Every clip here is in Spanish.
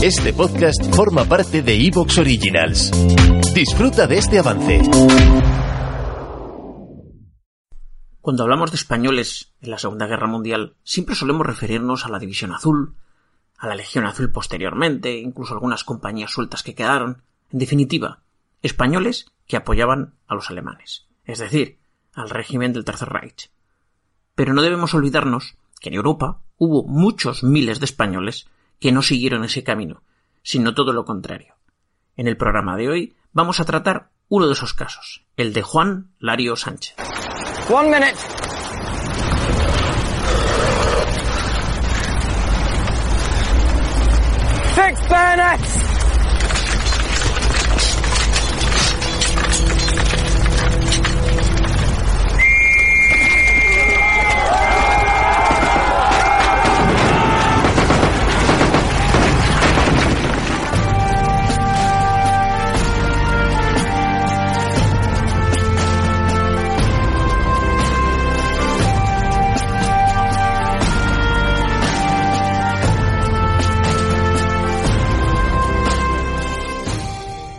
Este podcast forma parte de Evox Originals. Disfruta de este avance. Cuando hablamos de españoles en la Segunda Guerra Mundial, siempre solemos referirnos a la División Azul, a la Legión Azul posteriormente, incluso algunas compañías sueltas que quedaron. En definitiva, españoles que apoyaban a los alemanes, es decir, al régimen del Tercer Reich. Pero no debemos olvidarnos que en Europa hubo muchos miles de españoles que no siguieron ese camino, sino todo lo contrario. En el programa de hoy vamos a tratar uno de esos casos, el de Juan Lario Sánchez. One minute. Six!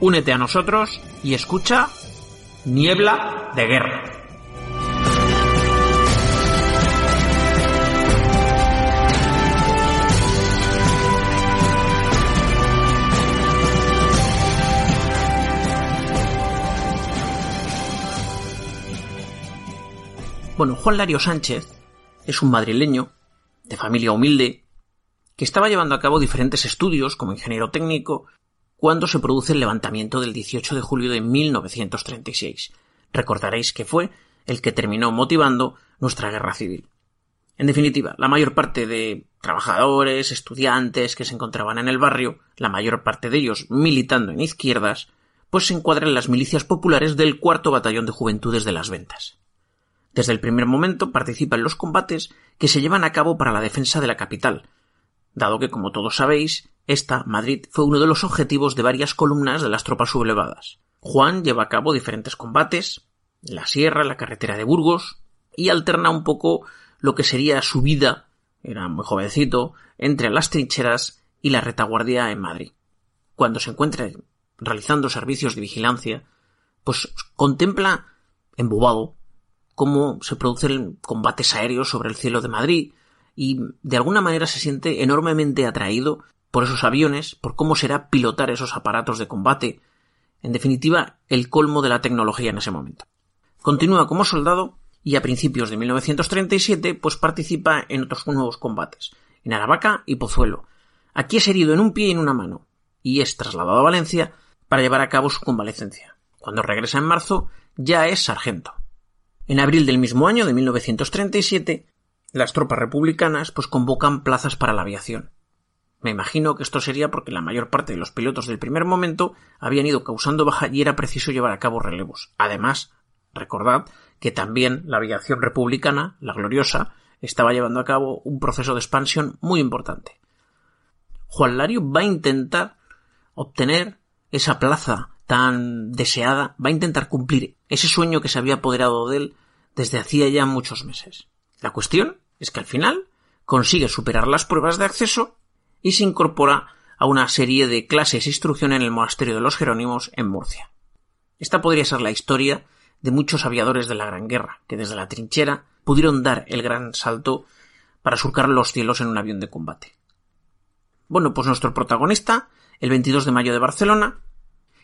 Únete a nosotros y escucha Niebla de Guerra. Bueno, Juan Lario Sánchez es un madrileño de familia humilde que estaba llevando a cabo diferentes estudios como ingeniero técnico cuando se produce el levantamiento del 18 de julio de 1936. Recordaréis que fue el que terminó motivando nuestra guerra civil. En definitiva, la mayor parte de trabajadores, estudiantes que se encontraban en el barrio, la mayor parte de ellos militando en izquierdas, pues se encuadran en las milicias populares del cuarto batallón de juventudes de las ventas. Desde el primer momento participa en los combates que se llevan a cabo para la defensa de la capital, dado que, como todos sabéis, esta, Madrid, fue uno de los objetivos de varias columnas de las tropas sublevadas. Juan lleva a cabo diferentes combates, la sierra, la carretera de Burgos, y alterna un poco lo que sería su vida, era muy jovencito, entre las trincheras y la retaguardia en Madrid. Cuando se encuentra realizando servicios de vigilancia, pues contempla, embobado, cómo se producen combates aéreos sobre el cielo de Madrid, y de alguna manera se siente enormemente atraído por esos aviones, por cómo será pilotar esos aparatos de combate, en definitiva, el colmo de la tecnología en ese momento. Continúa como soldado y a principios de 1937 pues participa en otros nuevos combates, en Aravaca y Pozuelo. Aquí es herido en un pie y en una mano, y es trasladado a Valencia para llevar a cabo su convalecencia. Cuando regresa en marzo ya es sargento. En abril del mismo año de 1937 las tropas republicanas pues convocan plazas para la aviación. Me imagino que esto sería porque la mayor parte de los pilotos del primer momento habían ido causando baja y era preciso llevar a cabo relevos. Además, recordad que también la aviación republicana, la gloriosa, estaba llevando a cabo un proceso de expansión muy importante. Juan Lario va a intentar obtener esa plaza tan deseada, va a intentar cumplir ese sueño que se había apoderado de él desde hacía ya muchos meses. La cuestión es que al final consigue superar las pruebas de acceso y se incorpora a una serie de clases de instrucción en el monasterio de los Jerónimos en Murcia. Esta podría ser la historia de muchos aviadores de la Gran Guerra, que desde la trinchera pudieron dar el gran salto para surcar los cielos en un avión de combate. Bueno, pues nuestro protagonista, el 22 de mayo de Barcelona,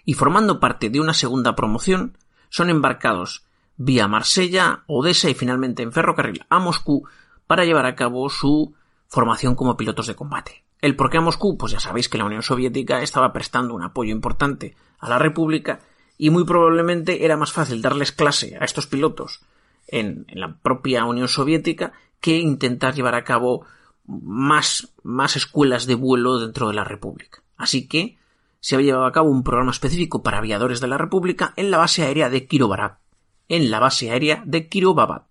y formando parte de una segunda promoción, son embarcados vía Marsella, Odessa y finalmente en ferrocarril a Moscú para llevar a cabo su formación como pilotos de combate. El por qué a Moscú, pues ya sabéis que la Unión Soviética estaba prestando un apoyo importante a la República y muy probablemente era más fácil darles clase a estos pilotos en, la propia Unión Soviética que intentar llevar a cabo más, más escuelas de vuelo dentro de la República. Así que se había llevado a cabo un programa específico para aviadores de la República en la base aérea de Kirovarad, en la base aérea de Kirovabad.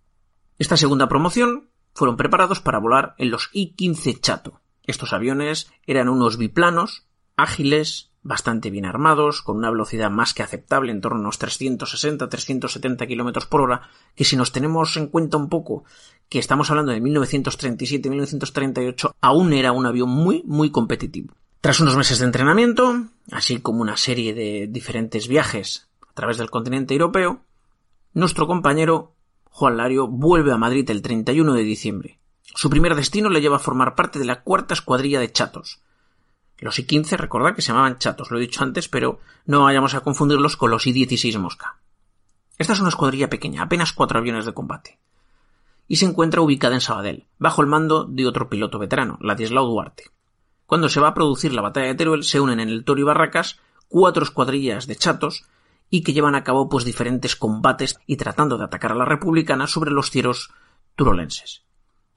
Esta segunda promoción fueron preparados para volar en los I-15 Chato. Estos aviones eran unos biplanos, ágiles, bastante bien armados, con una velocidad más que aceptable, en torno a unos 360-370 km por hora, que si nos tenemos en cuenta un poco que estamos hablando de 1937-1938, aún era un avión muy, muy competitivo. Tras unos meses de entrenamiento, así como una serie de diferentes viajes a través del continente europeo, nuestro compañero Juan Lario vuelve a Madrid el 31 de diciembre. Su primer destino le lleva a formar parte de la cuarta escuadrilla de chatos. Los I-15, recordad que se llamaban chatos, lo he dicho antes, pero no vayamos a confundirlos con los I-16 Mosca. Esta es una escuadrilla pequeña, apenas cuatro aviones de combate. Y se encuentra ubicada en Sabadell, bajo el mando de otro piloto veterano, Ladislao Duarte. Cuando se va a producir la batalla de Teruel, se unen en el Toro y Barracas cuatro escuadrillas de chatos y que llevan a cabo pues diferentes combates y tratando de atacar a la republicana sobre los cielos turolenses.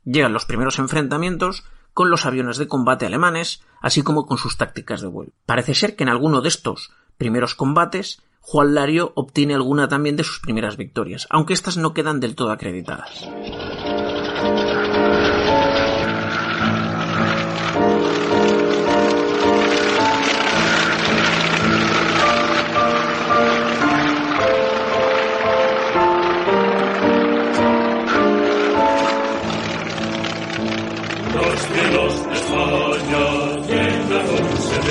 Llegan los primeros enfrentamientos con los aviones de combate alemanes, así como con sus tácticas de vuelo. Parece ser que en alguno de estos primeros combates Juan Lario obtiene alguna también de sus primeras victorias, aunque estas no quedan del todo acreditadas.